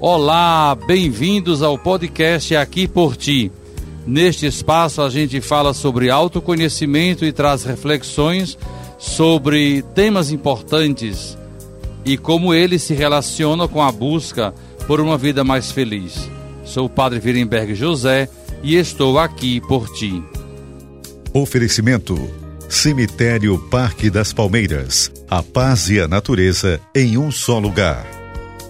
Olá, bem-vindos ao podcast Aqui por Ti. Neste espaço a gente fala sobre autoconhecimento e traz reflexões sobre temas importantes e como eles se relacionam com a busca por uma vida mais feliz. Sou o Padre Virenberg José e estou aqui por ti. Oferecimento Cemitério Parque das Palmeiras. A paz e a natureza em um só lugar.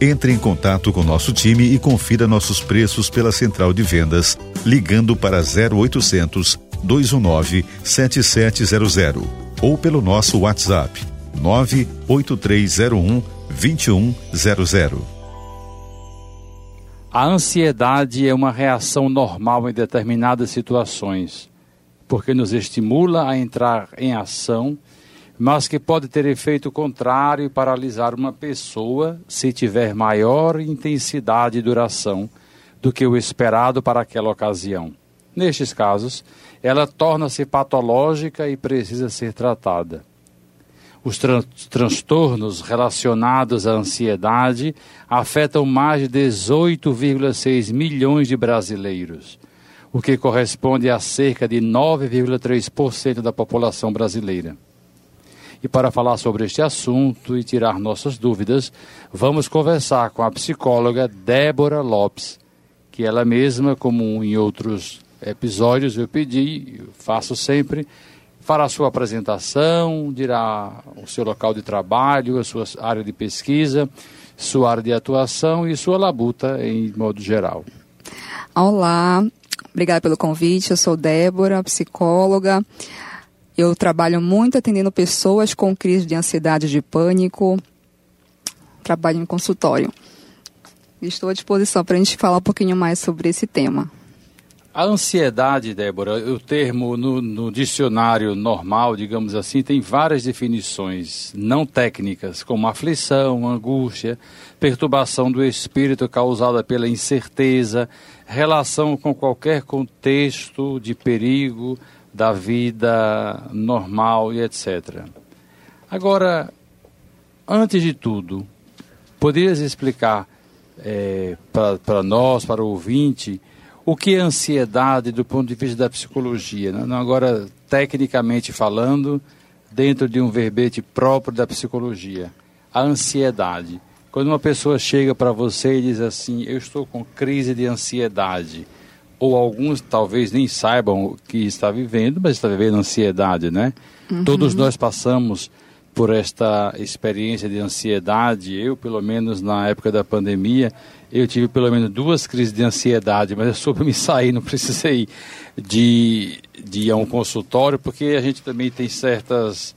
entre em contato com nosso time e confira nossos preços pela central de vendas, ligando para 0800 219 7700 ou pelo nosso WhatsApp 98301 2100. A ansiedade é uma reação normal em determinadas situações, porque nos estimula a entrar em ação mas que pode ter efeito contrário e paralisar uma pessoa se tiver maior intensidade e duração do que o esperado para aquela ocasião. Nestes casos, ela torna-se patológica e precisa ser tratada. Os tran transtornos relacionados à ansiedade afetam mais de 18,6 milhões de brasileiros, o que corresponde a cerca de 9,3% da população brasileira. E para falar sobre este assunto e tirar nossas dúvidas, vamos conversar com a psicóloga Débora Lopes, que ela mesma, como em outros episódios eu pedi, eu faço sempre, fará sua apresentação, dirá o seu local de trabalho, a sua área de pesquisa, sua área de atuação e sua labuta em modo geral. Olá, obrigada pelo convite. Eu sou Débora, psicóloga. Eu trabalho muito atendendo pessoas com crise de ansiedade de pânico. Trabalho em consultório. Estou à disposição para a gente falar um pouquinho mais sobre esse tema. A ansiedade, Débora, o termo no, no, dicionário normal, digamos assim, tem várias definições não técnicas, como aflição, angústia, perturbação do espírito causada pela incerteza, relação com qualquer contexto de perigo, da vida normal e etc. Agora, antes de tudo, poderias explicar é, para nós, para o ouvinte, o que é ansiedade do ponto de vista da psicologia? Não, agora, tecnicamente falando, dentro de um verbete próprio da psicologia. A ansiedade. Quando uma pessoa chega para você e diz assim: Eu estou com crise de ansiedade ou alguns talvez nem saibam o que está vivendo, mas está vivendo ansiedade, né? Uhum. Todos nós passamos por esta experiência de ansiedade. Eu, pelo menos na época da pandemia, eu tive pelo menos duas crises de ansiedade, mas eu soube me sair, não precisei de, de ir a um consultório, porque a gente também tem certas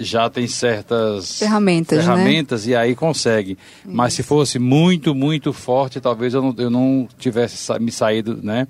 já tem certas ferramentas, né? ferramentas né? e aí consegue. Mas se fosse muito, muito forte, talvez eu não, eu não tivesse me saído né,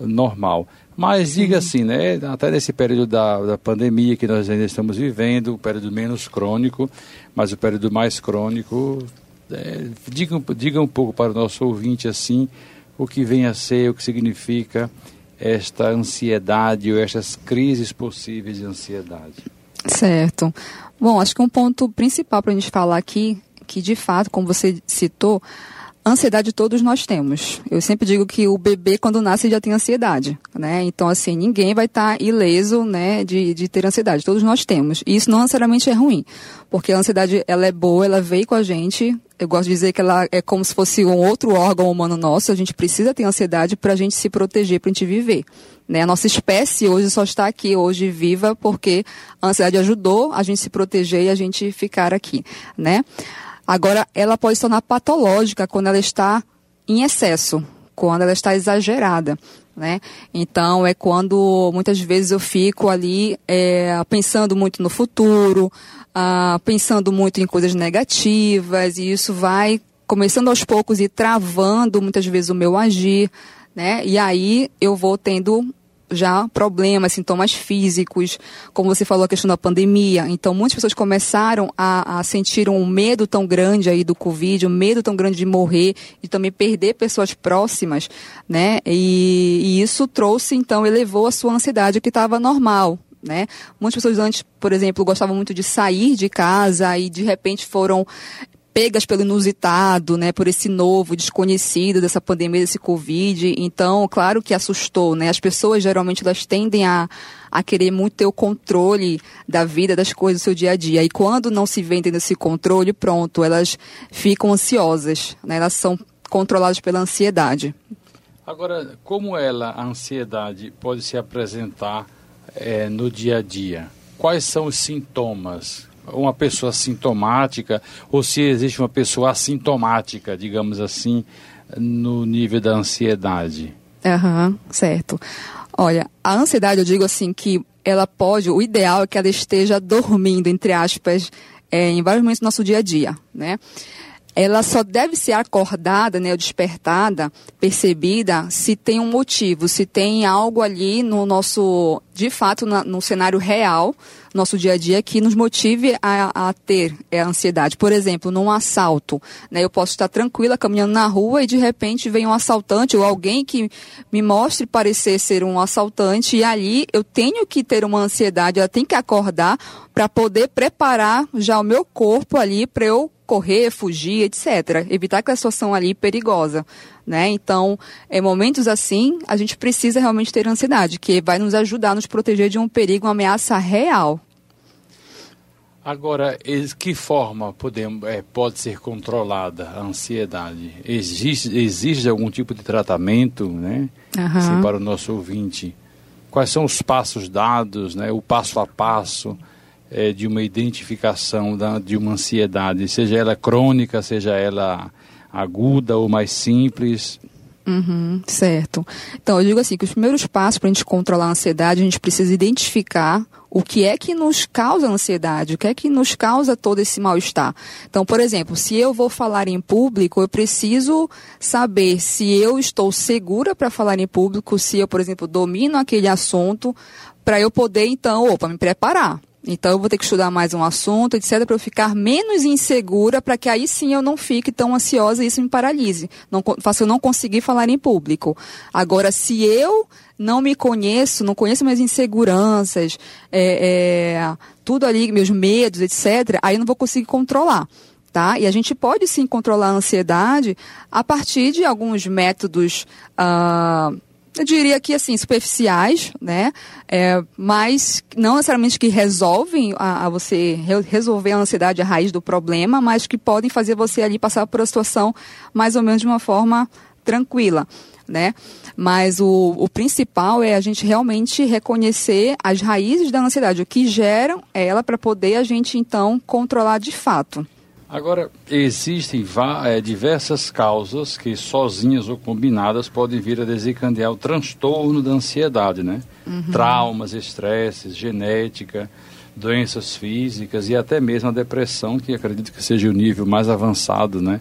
normal. Mas diga assim, né, até nesse período da, da pandemia que nós ainda estamos vivendo, o período menos crônico, mas o período mais crônico, é, diga, diga um pouco para o nosso ouvinte assim, o que vem a ser, o que significa esta ansiedade ou estas crises possíveis de ansiedade. Certo. Bom, acho que um ponto principal para a gente falar aqui, que de fato, como você citou, ansiedade todos nós temos. Eu sempre digo que o bebê, quando nasce, já tem ansiedade, né? Então, assim, ninguém vai estar tá ileso, né, de, de ter ansiedade. Todos nós temos. E isso não necessariamente é ruim, porque a ansiedade, ela é boa, ela veio com a gente. Eu gosto de dizer que ela é como se fosse um outro órgão humano nosso. A gente precisa ter ansiedade para a gente se proteger, para a gente viver. Né? A nossa espécie hoje só está aqui hoje viva porque a ansiedade ajudou a gente se proteger e a gente ficar aqui, né? Agora, ela pode se tornar patológica quando ela está em excesso, quando ela está exagerada. Né? Então é quando muitas vezes eu fico ali é, pensando muito no futuro, ah, pensando muito em coisas negativas e isso vai começando aos poucos e travando muitas vezes o meu agir, né? E aí eu vou tendo já problemas, sintomas físicos, como você falou, a questão da pandemia. Então, muitas pessoas começaram a, a sentir um medo tão grande aí do Covid, um medo tão grande de morrer e também perder pessoas próximas, né? E, e isso trouxe, então, elevou a sua ansiedade, que estava normal, né? Muitas pessoas antes, por exemplo, gostavam muito de sair de casa e de repente foram pegas pelo inusitado, né, por esse novo, desconhecido dessa pandemia, desse Covid. Então, claro que assustou, né? As pessoas geralmente elas tendem a, a querer muito ter o controle da vida, das coisas do seu dia a dia. E quando não se tendo esse controle, pronto, elas ficam ansiosas, né? Elas são controladas pela ansiedade. Agora, como ela, a ansiedade, pode se apresentar é, no dia a dia? Quais são os sintomas? Uma pessoa sintomática ou se existe uma pessoa assintomática, digamos assim, no nível da ansiedade? Aham, uhum, certo. Olha, a ansiedade, eu digo assim, que ela pode, o ideal é que ela esteja dormindo, entre aspas, é, em vários momentos do nosso dia a dia, né? Ela só deve ser acordada, né, despertada, percebida, se tem um motivo, se tem algo ali no nosso, de fato, na, no cenário real, nosso dia a dia, que nos motive a, a ter a ansiedade. Por exemplo, num assalto, né, eu posso estar tranquila caminhando na rua e de repente vem um assaltante ou alguém que me mostre parecer ser um assaltante e ali eu tenho que ter uma ansiedade, ela tem que acordar para poder preparar já o meu corpo ali para eu correr, fugir, etc. Evitar aquela situação ali perigosa, né? Então, em momentos assim, a gente precisa realmente ter ansiedade, que vai nos ajudar a nos proteger de um perigo, uma ameaça real. Agora, que forma podemos, é, pode ser controlada a ansiedade? Existe, existe algum tipo de tratamento, né? Uhum. Assim, para o nosso ouvinte. Quais são os passos dados, né? O passo a passo é, de uma identificação da, de uma ansiedade, seja ela crônica, seja ela aguda ou mais simples. Uhum, certo. Então, eu digo assim, que os primeiros passos para a gente controlar a ansiedade, a gente precisa identificar o que é que nos causa ansiedade, o que é que nos causa todo esse mal-estar. Então, por exemplo, se eu vou falar em público, eu preciso saber se eu estou segura para falar em público, se eu, por exemplo, domino aquele assunto, para eu poder, então, opa, me preparar. Então eu vou ter que estudar mais um assunto, etc, para eu ficar menos insegura, para que aí sim eu não fique tão ansiosa e isso me paralise, não faça eu não conseguir falar em público. Agora, se eu não me conheço, não conheço minhas inseguranças, é, é, tudo ali, meus medos, etc, aí eu não vou conseguir controlar. Tá? E a gente pode sim controlar a ansiedade a partir de alguns métodos uh, eu diria que assim, superficiais, né? É, mas não necessariamente que resolvem a, a, você resolver a ansiedade, a raiz do problema, mas que podem fazer você ali passar por a situação mais ou menos de uma forma tranquila, né? Mas o, o principal é a gente realmente reconhecer as raízes da ansiedade, o que geram ela para poder a gente então controlar de fato. Agora, existem é, diversas causas que, sozinhas ou combinadas, podem vir a desencadear o transtorno da ansiedade, né? Uhum. Traumas, estresses, genética, doenças físicas e até mesmo a depressão, que acredito que seja o nível mais avançado, né?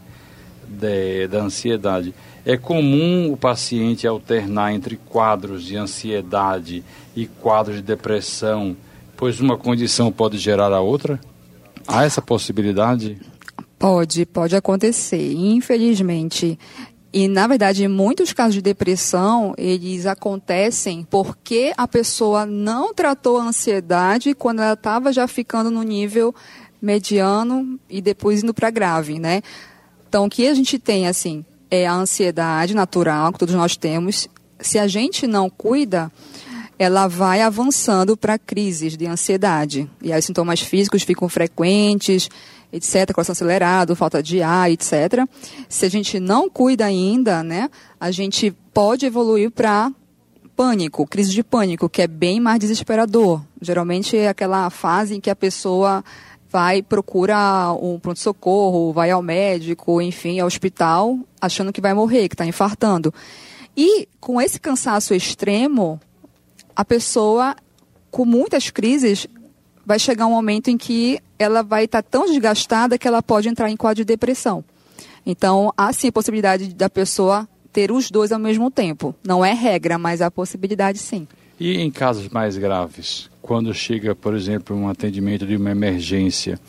De, da ansiedade. É comum o paciente alternar entre quadros de ansiedade e quadros de depressão, pois uma condição pode gerar a outra? Há essa possibilidade? Pode, pode acontecer. Infelizmente, e, na verdade, muitos casos de depressão, eles acontecem porque a pessoa não tratou a ansiedade quando ela estava já ficando no nível mediano e depois indo para grave, né? Então, o que a gente tem, assim, é a ansiedade natural, que todos nós temos. Se a gente não cuida, ela vai avançando para crises de ansiedade. E aí os sintomas físicos ficam frequentes, etc., coração acelerado, falta de ar, etc. Se a gente não cuida ainda, né, a gente pode evoluir para pânico, crise de pânico, que é bem mais desesperador. Geralmente é aquela fase em que a pessoa vai procura um pronto-socorro, vai ao médico, enfim, ao hospital, achando que vai morrer, que está infartando. E com esse cansaço extremo, a pessoa, com muitas crises, vai chegar um momento em que ela vai estar tá tão desgastada que ela pode entrar em quadro de depressão. Então, há sim a possibilidade da pessoa ter os dois ao mesmo tempo. Não é regra, mas há possibilidade sim. E em casos mais graves, quando chega, por exemplo, um atendimento de uma emergência,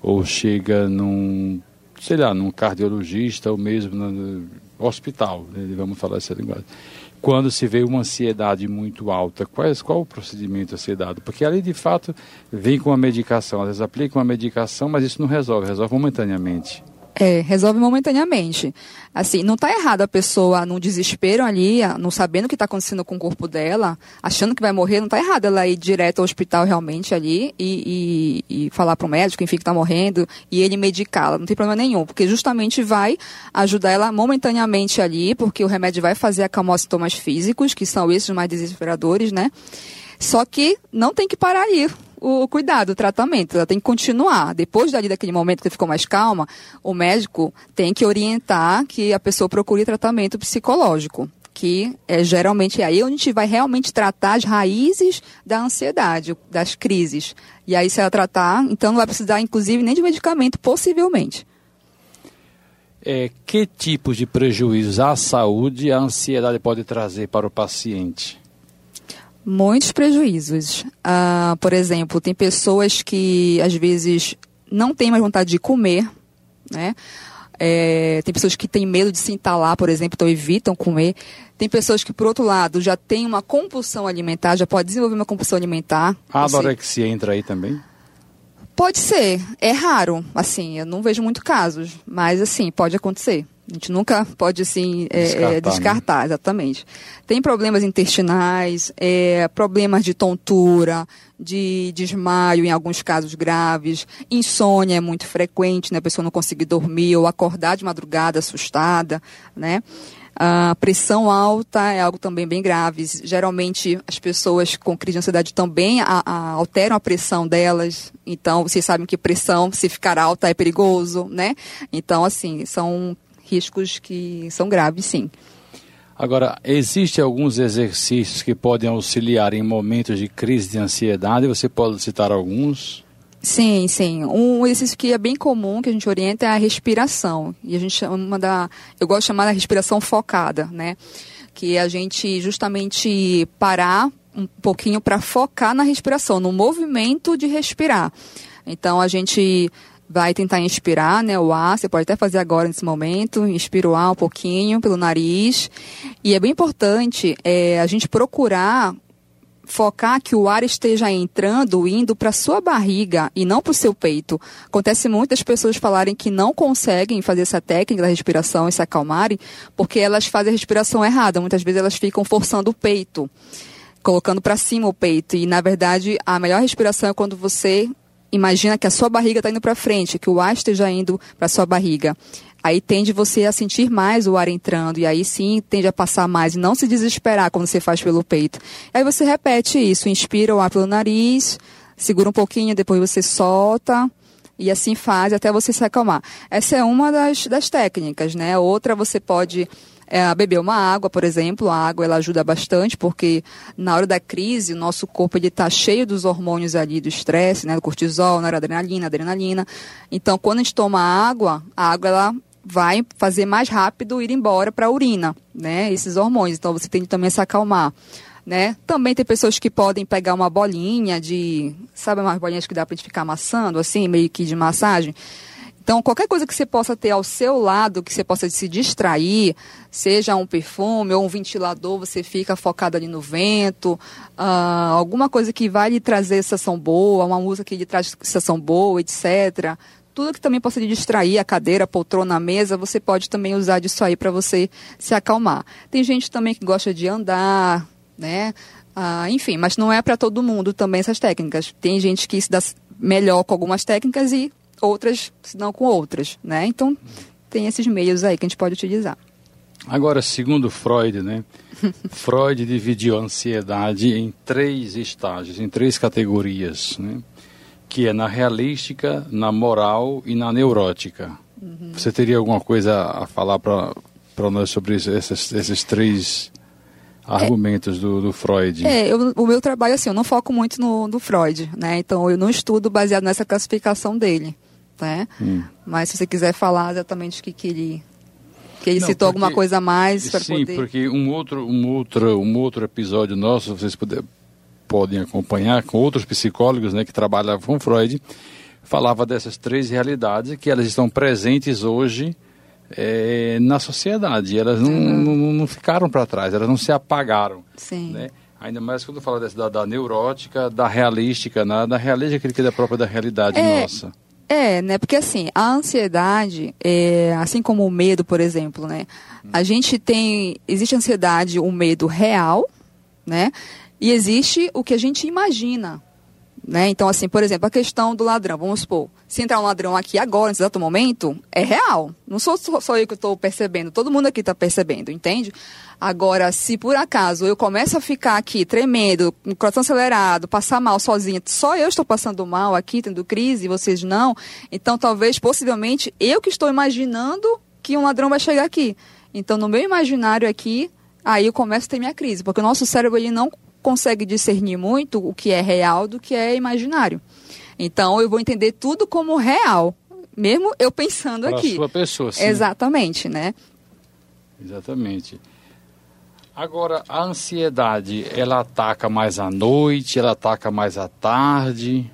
ou chega num, sei lá, num cardiologista ou mesmo no hospital, né, vamos falar essa linguagem. Quando se vê uma ansiedade muito alta, quais, qual o procedimento a ser dado? Porque ali, de fato, vem com a medicação, às vezes aplica uma medicação, mas isso não resolve, resolve momentaneamente. É, resolve momentaneamente. Assim, não está errado a pessoa no desespero ali, não sabendo o que está acontecendo com o corpo dela, achando que vai morrer, não está errado ela ir direto ao hospital realmente ali e, e, e falar para o médico, enfim, que está morrendo, e ele medicá-la. Não tem problema nenhum, porque justamente vai ajudar ela momentaneamente ali, porque o remédio vai fazer acalmar os sintomas físicos, que são esses mais desesperadores, né? Só que não tem que parar ali o cuidado, o tratamento. Ela tem que continuar. Depois dali daquele momento que ficou mais calma, o médico tem que orientar que a pessoa procure tratamento psicológico que é geralmente é aí onde a gente vai realmente tratar as raízes da ansiedade, das crises. E aí, se ela tratar, então não vai precisar, inclusive, nem de medicamento, possivelmente. É, que tipos de prejuízos à saúde a ansiedade pode trazer para o paciente? Muitos prejuízos. Ah, por exemplo, tem pessoas que às vezes não têm mais vontade de comer, né? É, tem pessoas que têm medo de se entalar, por exemplo, então evitam comer. Tem pessoas que, por outro lado, já têm uma compulsão alimentar, já pode desenvolver uma compulsão alimentar. A anorexia entra aí também? Pode ser. É raro, assim, eu não vejo muito casos, mas assim, pode acontecer. A gente nunca pode assim é, descartar, é, descartar né? exatamente. Tem problemas intestinais, é, problemas de tontura, de desmaio em alguns casos graves, insônia é muito frequente, né? A pessoa não conseguir dormir ou acordar de madrugada assustada, né? A pressão alta é algo também bem grave. Geralmente as pessoas com crise de ansiedade também a, a, alteram a pressão delas. Então vocês sabem que pressão, se ficar alta, é perigoso, né? Então assim são riscos que são graves, sim. Agora, existem alguns exercícios que podem auxiliar em momentos de crise de ansiedade? Você pode citar alguns? Sim, sim. Um exercício que é bem comum, que a gente orienta, é a respiração. E a gente chama da. Eu gosto de chamar da respiração focada, né? Que é a gente justamente parar um pouquinho para focar na respiração, no movimento de respirar. Então a gente vai tentar inspirar né, o ar, você pode até fazer agora nesse momento, inspira o ar um pouquinho pelo nariz. E é bem importante é, a gente procurar focar que o ar esteja entrando, indo para sua barriga e não para o seu peito. Acontece muitas pessoas falarem que não conseguem fazer essa técnica da respiração e se acalmarem porque elas fazem a respiração errada. Muitas vezes elas ficam forçando o peito, colocando para cima o peito. E na verdade a melhor respiração é quando você imagina que a sua barriga está indo para frente, que o ar esteja indo para sua barriga. Aí tende você a sentir mais o ar entrando, e aí sim tende a passar mais, e não se desesperar quando você faz pelo peito. Aí você repete isso, inspira o ar pelo nariz, segura um pouquinho, depois você solta, e assim faz até você se acalmar. Essa é uma das, das técnicas, né? Outra você pode é, beber uma água, por exemplo, a água ela ajuda bastante porque na hora da crise o nosso corpo ele está cheio dos hormônios ali do estresse, né, do cortisol, noradrenalina, adrenalina. Então, quando a gente toma água, a água ela vai fazer mais rápido ir embora para a urina, né, esses hormônios. Então, você tem também a se acalmar. Né? Também tem pessoas que podem pegar uma bolinha de, sabe umas bolinhas que dá para gente ficar amassando, assim, meio que de massagem. Então, qualquer coisa que você possa ter ao seu lado, que você possa se distrair, seja um perfume ou um ventilador, você fica focado ali no vento, uh, alguma coisa que vai lhe trazer sensação boa, uma música que lhe traz sensação boa, etc. Tudo que também possa lhe distrair, a cadeira, a poltrona, a mesa, você pode também usar disso aí para você se acalmar. Tem gente também que gosta de andar, né? Uh, enfim, mas não é para todo mundo também essas técnicas. Tem gente que se dá melhor com algumas técnicas e outras se não com outras, né? Então tem esses meios aí que a gente pode utilizar. Agora, segundo Freud, né? Freud dividiu a ansiedade em três estágios, em três categorias, né? Que é na realística, na moral e na neurótica. Uhum. Você teria alguma coisa a falar para nós sobre esses, esses três argumentos é, do, do, Freud. É, eu, o meu trabalho, assim, eu não foco muito no, no Freud, né? Então, eu não estudo baseado nessa classificação dele né? Hum. Mas se você quiser falar exatamente o que, que ele que ele Não, citou porque, alguma coisa a mais para poder... Sim, porque um outro, um, outro, um outro episódio nosso, vocês puder, podem acompanhar, com outros psicólogos né, que trabalhavam com Freud, falava dessas três realidades que elas estão presentes hoje é, na sociedade. Elas não, uhum. não, não ficaram para trás, elas não se apagaram. Sim. Né? Ainda mais quando fala dessa, da, da neurótica, da realística, né? da realística, que é da própria da realidade é, nossa. É, né? Porque assim, a ansiedade, é, assim como o medo, por exemplo, né? A gente tem. Existe ansiedade, o medo real, né? E existe o que a gente imagina. Né? Então, assim, por exemplo, a questão do ladrão, vamos supor, se entrar um ladrão aqui agora, nesse exato momento, é real. Não sou só eu que estou percebendo, todo mundo aqui está percebendo, entende? Agora, se por acaso eu começo a ficar aqui tremendo, o coração acelerado, passar mal sozinha, só eu estou passando mal aqui, tendo crise, e vocês não, então talvez, possivelmente, eu que estou imaginando que um ladrão vai chegar aqui. Então, no meu imaginário aqui, aí eu começo a ter minha crise, porque o nosso cérebro ele não consegue discernir muito o que é real do que é imaginário. Então eu vou entender tudo como real, mesmo eu pensando Para aqui. A sua pessoa, sim. Exatamente, né? Exatamente. Agora, a ansiedade, ela ataca mais à noite, ela ataca mais à tarde?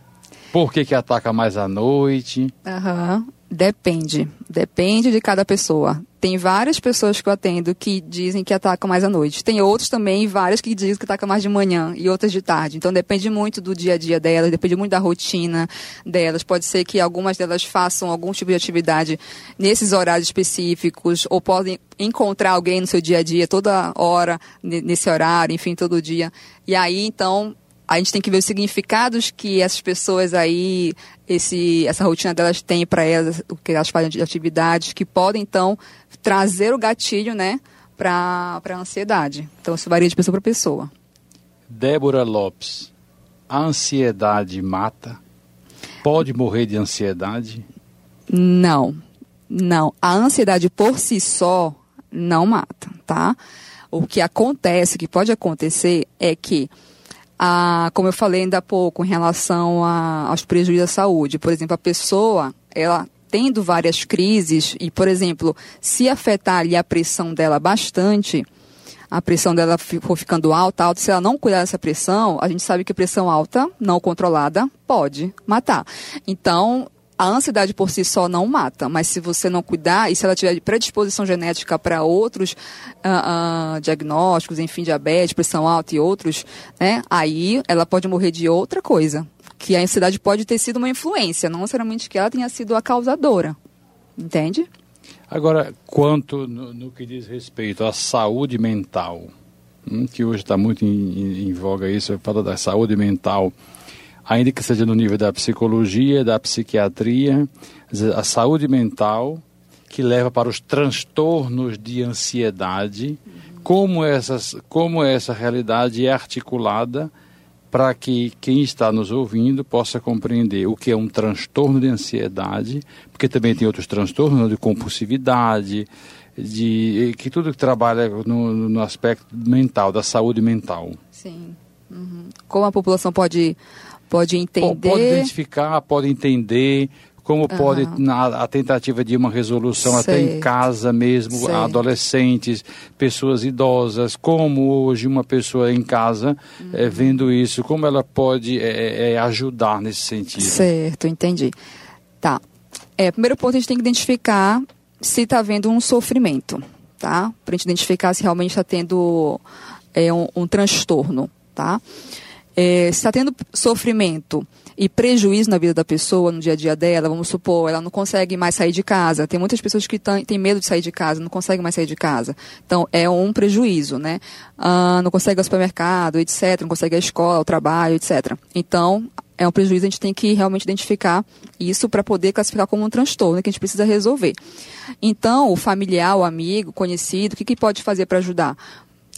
Por que, que ataca mais à noite? Uhum. Depende. Depende de cada pessoa. Tem várias pessoas que eu atendo que dizem que atacam mais à noite. Tem outros também, várias que dizem que atacam mais de manhã e outras de tarde. Então depende muito do dia a dia delas, depende muito da rotina delas. Pode ser que algumas delas façam algum tipo de atividade nesses horários específicos, ou podem encontrar alguém no seu dia a dia toda hora, nesse horário, enfim, todo dia. E aí, então, a gente tem que ver os significados que essas pessoas aí, esse, essa rotina delas tem para elas, o que elas fazem de atividades, que podem então trazer o gatilho, né, para a ansiedade. Então isso varia de pessoa para pessoa. Débora Lopes, a ansiedade mata? Pode morrer de ansiedade? Não, não. A ansiedade por si só não mata, tá? O que acontece, o que pode acontecer é que a, como eu falei ainda há pouco, em relação a, aos prejuízos à saúde. Por exemplo, a pessoa, ela tendo várias crises, e, por exemplo, se afetar ali a pressão dela bastante, a pressão dela for ficando alta, alta, se ela não cuidar dessa pressão, a gente sabe que pressão alta, não controlada, pode matar. Então, a ansiedade por si só não mata, mas se você não cuidar e se ela tiver predisposição genética para outros uh, uh, diagnósticos, enfim, diabetes, pressão alta e outros, né, aí ela pode morrer de outra coisa. Que a ansiedade pode ter sido uma influência, não necessariamente que ela tenha sido a causadora. Entende? Agora, quanto no, no que diz respeito à saúde mental, hum, que hoje está muito em, em, em voga isso, fala da saúde mental ainda que seja no nível da psicologia, da psiquiatria, a saúde mental, que leva para os transtornos de ansiedade, como, essas, como essa realidade é articulada para que quem está nos ouvindo possa compreender o que é um transtorno de ansiedade, porque também tem outros transtornos de compulsividade, de que tudo que trabalha no, no aspecto mental, da saúde mental. Sim. Uhum. Como a população pode pode entender. Pode identificar, pode entender, como uhum. pode, na a tentativa de uma resolução certo. até em casa mesmo, certo. adolescentes, pessoas idosas, como hoje uma pessoa em casa, uhum. é, vendo isso, como ela pode é, é, ajudar nesse sentido. Certo, entendi. Tá. É, primeiro ponto, a gente tem que identificar se está havendo um sofrimento, tá? Para a gente identificar se realmente está tendo é, um, um transtorno, tá? É, está tendo sofrimento e prejuízo na vida da pessoa, no dia a dia dela, vamos supor, ela não consegue mais sair de casa. Tem muitas pessoas que têm medo de sair de casa, não conseguem mais sair de casa. Então, é um prejuízo, né? Ah, não consegue ir ao supermercado, etc. Não consegue ir à escola, ao trabalho, etc. Então, é um prejuízo, a gente tem que realmente identificar isso para poder classificar como um transtorno que a gente precisa resolver. Então, o familiar, o amigo, conhecido, o que, que pode fazer para ajudar?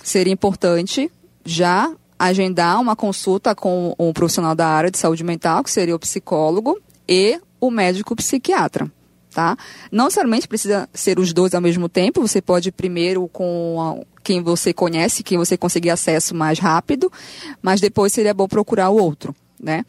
Seria importante já agendar uma consulta com um profissional da área de saúde mental, que seria o psicólogo, e o médico psiquiatra. Tá? Não necessariamente precisa ser os dois ao mesmo tempo, você pode ir primeiro com quem você conhece, quem você conseguir acesso mais rápido, mas depois seria bom procurar o outro, né?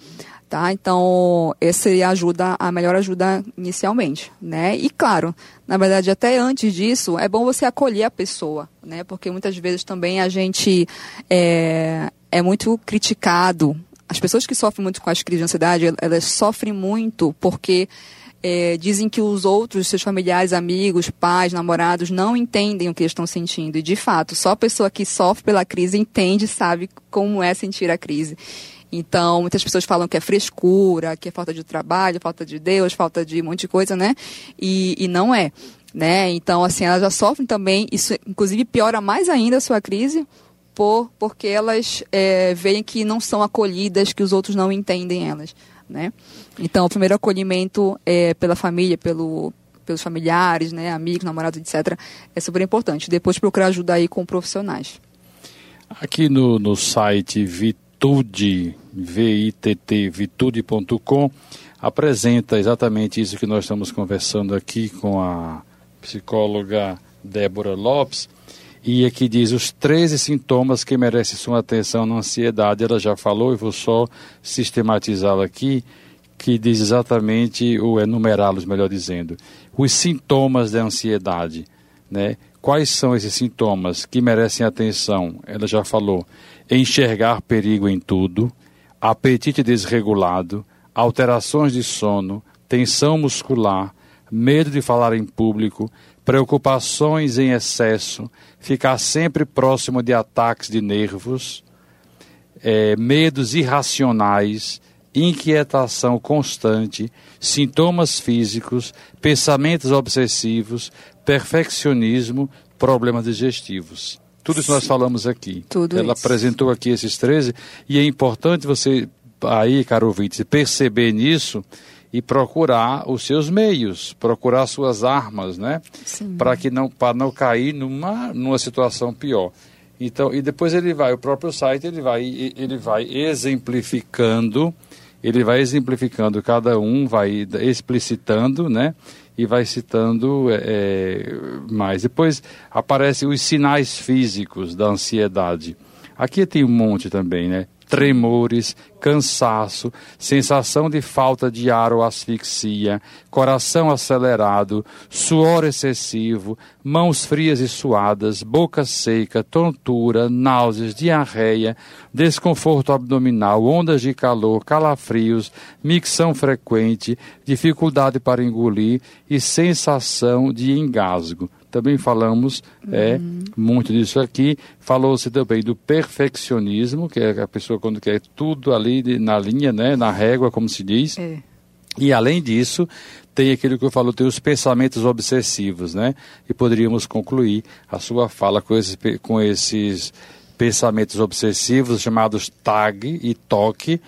Tá? Então, essa seria a ajuda, a melhor ajuda inicialmente, né? E claro, na verdade, até antes disso, é bom você acolher a pessoa, né? Porque muitas vezes também a gente é, é muito criticado. As pessoas que sofrem muito com as crises de ansiedade, elas sofrem muito porque é, dizem que os outros, seus familiares, amigos, pais, namorados, não entendem o que estão sentindo. E, de fato, só a pessoa que sofre pela crise entende, sabe como é sentir a crise. Então, muitas pessoas falam que é frescura, que é falta de trabalho, falta de Deus, falta de um monte de coisa, né? E, e não é. Né? Então, assim, elas já sofrem também, isso inclusive piora mais ainda a sua crise, por, porque elas é, veem que não são acolhidas, que os outros não entendem elas. Né? Então, o primeiro acolhimento é pela família, pelo, pelos familiares, né, amigos, namorados, etc., é super importante. Depois procurar ajuda aí com profissionais. Aqui no, no site Vitude, V-I-T-T, vitude.com, apresenta exatamente isso que nós estamos conversando aqui com a psicóloga Débora Lopes, e aqui diz os 13 sintomas que merecem sua atenção na ansiedade. Ela já falou, e vou só sistematizá-la aqui, que diz exatamente, ou enumerá-los, melhor dizendo, os sintomas da ansiedade, né? Quais são esses sintomas que merecem atenção? Ela já falou. Enxergar perigo em tudo, apetite desregulado, alterações de sono, tensão muscular, medo de falar em público, preocupações em excesso, ficar sempre próximo de ataques de nervos, é, medos irracionais, inquietação constante, sintomas físicos, pensamentos obsessivos, perfeccionismo, problemas digestivos. Tudo isso nós falamos aqui. Tudo Ela isso. apresentou aqui esses 13 e é importante você aí, caro ouvinte, perceber nisso e procurar os seus meios, procurar suas armas, né? Para que não para não cair numa numa situação pior. Então, e depois ele vai, o próprio site ele vai ele vai exemplificando, ele vai exemplificando cada um, vai explicitando, né? E vai citando é, mais. Depois aparecem os sinais físicos da ansiedade. Aqui tem um monte também, né? Tremores, cansaço, sensação de falta de ar ou asfixia, coração acelerado, suor excessivo, mãos frias e suadas, boca seca, tontura, náuseas, diarreia, desconforto abdominal, ondas de calor, calafrios, micção frequente, dificuldade para engolir e sensação de engasgo também falamos é, muito disso aqui. Falou-se também do perfeccionismo, que é a pessoa quando quer tudo ali de, na linha, né, na régua, como se diz. É. E além disso, tem aquilo que eu falo, tem os pensamentos obsessivos, né? E poderíamos concluir a sua fala com esses, com esses pensamentos obsessivos chamados TAG e TOC,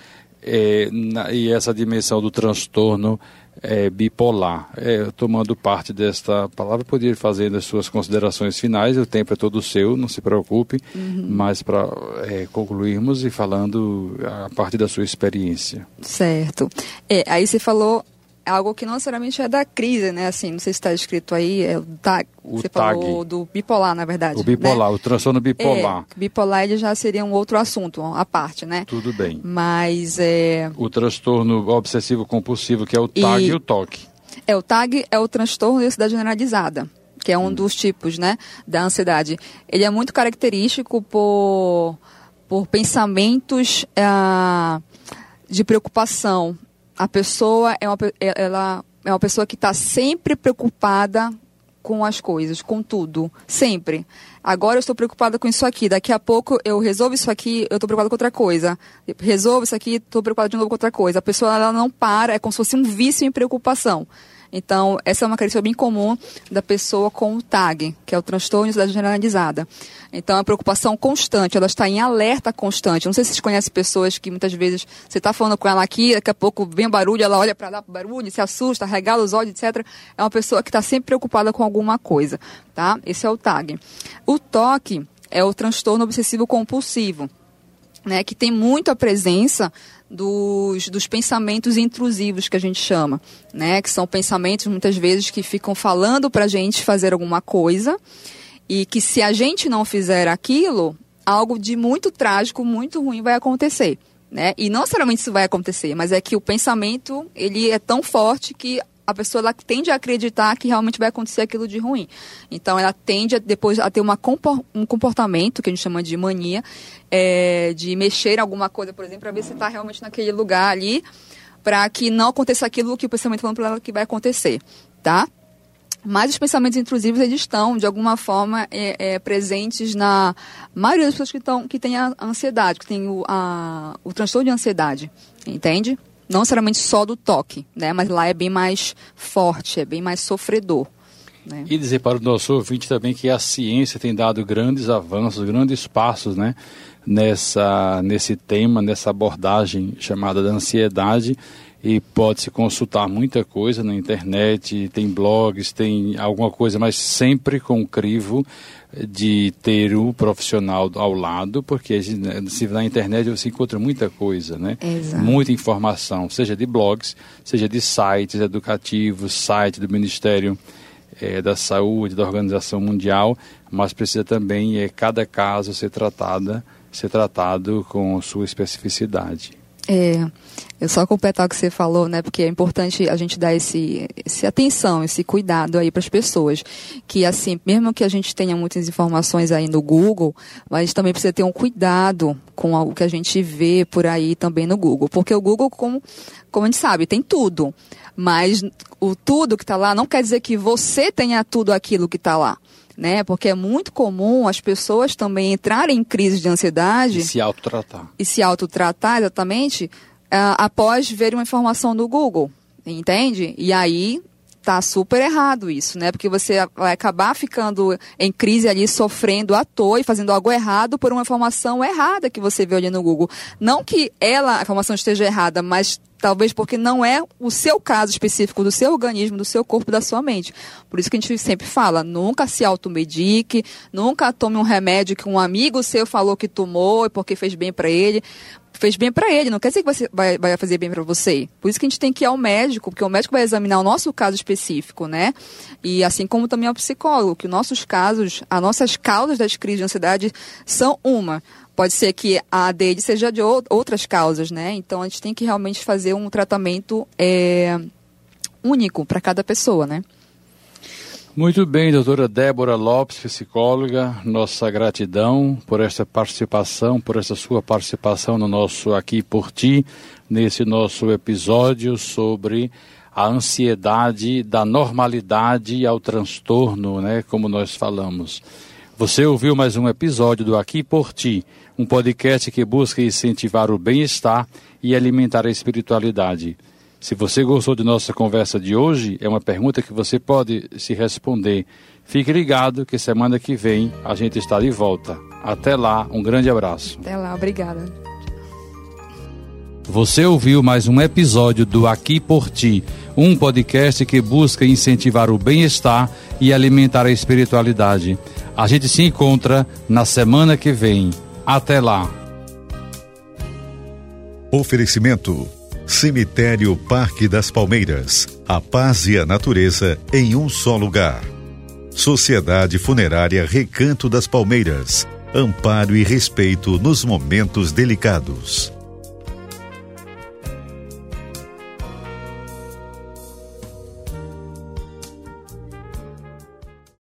é, na, e essa dimensão do transtorno é, bipolar. É, tomando parte desta palavra, poderia fazer as suas considerações finais, o tempo é todo seu, não se preocupe, Uhum. mas para é, concluirmos e falando a partir da sua experiência. Certo. É, aí você falou algo que não necessariamente é da crise, né? Assim, não sei se está escrito aí, é o TAG. O você TAG. falou do bipolar, na verdade. O bipolar, né? o transtorno bipolar. É, bipolar ele já seria um outro assunto, à parte, né? Tudo bem. Mas é, O transtorno obsessivo compulsivo, que é o TAG e, E- o TOC. é o TAG é o transtorno de ansiedade generalizada, que é um Hum. dos tipos, né, da ansiedade. Ele é muito característico por por pensamentos ah, de preocupação. A pessoa é uma é- ela é uma pessoa que está sempre preocupada com as coisas, com tudo, sempre. Agora eu estou preocupada com isso aqui, daqui a pouco eu resolvo isso aqui, eu estou preocupada com outra coisa. Resolvo isso aqui, estou preocupada de novo com outra coisa. A pessoa ela não para, é como se fosse um vício em preocupação. Então, essa é uma característica bem comum da pessoa com o TAG, que é o transtorno de ansiedade generalizada. Então, é uma preocupação constante, ela está em alerta constante. Não sei se vocês conhecem pessoas que muitas vezes você está falando com ela aqui, daqui a pouco vem barulho, ela olha para lá barulho, se assusta, regala os olhos, etc. É uma pessoa que está sempre preocupada com alguma coisa, tá? Esse é o TAG. O TOC é o transtorno obsessivo compulsivo né, que tem muito a presença dos, dos pensamentos intrusivos que a gente chama, né, que são pensamentos muitas vezes que ficam falando para a gente fazer alguma coisa e que se a gente não fizer aquilo, algo de muito trágico, muito ruim vai acontecer. né? E não necessariamente isso vai acontecer, mas é que o pensamento, ele é tão forte que a pessoa ela tende a acreditar que realmente vai acontecer aquilo de ruim. Então ela tende a, depois a ter uma, um comportamento que a gente chama de mania, é, de mexer em alguma coisa, por exemplo, para ver se está realmente naquele lugar ali, para que não aconteça aquilo que o pensamento falando para ela que vai acontecer, tá? Mas os pensamentos intrusivos eles estão de alguma forma é, é, presentes na maioria das pessoas que, estão, que têm a ansiedade, que têm o, a, o transtorno de ansiedade, entende? Não necessariamente só do toque, né? Mas lá é bem mais forte, é bem mais sofredor. Né? E dizer para o nosso ouvinte também que a ciência tem dado grandes avanços, grandes passos, né? Nessa, nesse tema, nessa abordagem chamada da ansiedade e pode-se consultar muita coisa na internet, tem blogs, tem alguma coisa, mas sempre com crivo de ter um profissional ao lado, porque né, se na internet você encontra muita coisa, né? Exato. Muita informação, seja de blogs, seja de sites educativos, site do Ministério é, da Saúde, da Organização Mundial, mas precisa também é, cada caso ser tratada, ser tratado com sua especificidade. É, eu só completar o que você falou, né? Porque é importante a gente dar esse, esse atenção, esse cuidado aí para as pessoas. Que assim, mesmo que a gente tenha muitas informações aí no Google, gente também precisa ter um cuidado com o que a gente vê por aí também no Google. Porque o Google, como, como a gente sabe, tem tudo. Mas o tudo que está lá não quer dizer que você tenha tudo aquilo que está lá né? Porque é muito comum as pessoas também entrarem em crise de ansiedade. E se autotratar. E se autotratar, exatamente, uh, após ver uma informação no Google, entende? E aí tá super errado isso, né? Porque você vai acabar ficando em crise ali, sofrendo à toa e fazendo algo errado por uma informação errada que você viu ali no Google. Não que ela, a informação esteja errada, mas talvez porque não é o seu caso específico do seu organismo, do seu corpo, da sua mente. Por isso que a gente sempre fala, nunca se automedique, nunca tome um remédio que um amigo seu falou que tomou e porque fez bem para ele. Fez bem para ele, não quer dizer que você vai, vai fazer bem para você. Por isso que a gente tem que ir ao médico, porque o médico vai examinar o nosso caso específico, né? E assim como também ao psicólogo, que os nossos casos, as nossas causas das crises de ansiedade são uma pode ser que a dele seja de outras causas, né? Então a gente tem que realmente fazer um tratamento é, único para cada pessoa, né? Muito bem, doutora Débora Lopes, psicóloga, nossa gratidão por essa participação, por essa sua participação no nosso Aqui por Ti, nesse nosso episódio sobre a ansiedade da normalidade ao transtorno, né, como nós falamos. Você ouviu mais um episódio do Aqui por Ti, um podcast que busca incentivar o bem-estar e alimentar a espiritualidade. Se você gostou de nossa conversa de hoje, é uma pergunta que você pode se responder. Fique ligado que semana que vem a gente está de volta. Até lá, um grande abraço. Até lá, obrigada. Você ouviu mais um episódio do Aqui por Ti, um podcast que busca incentivar o bem-estar e alimentar a espiritualidade. A gente se encontra na semana que vem. Até lá. Oferecimento Cemitério Parque das Palmeiras. A paz e a natureza em um só lugar. Sociedade Funerária Recanto das Palmeiras. Amparo e respeito nos momentos delicados.